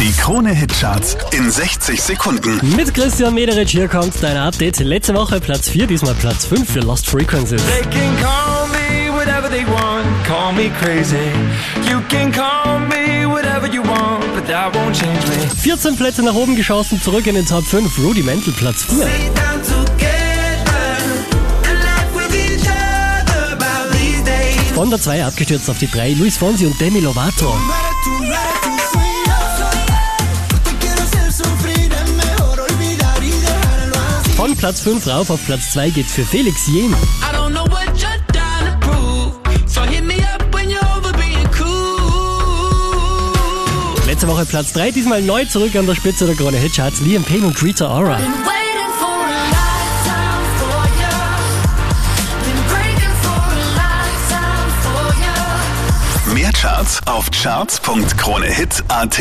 Die Krone-Hitcharts in 60 Sekunden. Mit Christian Mederich hier kommt dein Update. Letzte Woche Platz 4, diesmal Platz 5 für Lost Frequencies. They can call me whatever they want, call me crazy. You can call me whatever you want, but that won't change me. 14 Plätze nach oben geschossen, zurück in den Top 5. Rudimental Platz 4. Sit down together and laugh with each other about these days. Von der 2 abgestürzt auf die 3, Luis Fonsi und Demi Lovato. Platz 5 rauf auf Platz 2 geht's für Felix Jen. I don't know what you're trying to prove. So hit me up when you're over being cool. Letzte Woche Platz 3, diesmal neu zurück an der Spitze der Krone Hitcharts. Liam Payne und Rita Ora. Mehr Charts auf charts.kronehit.at.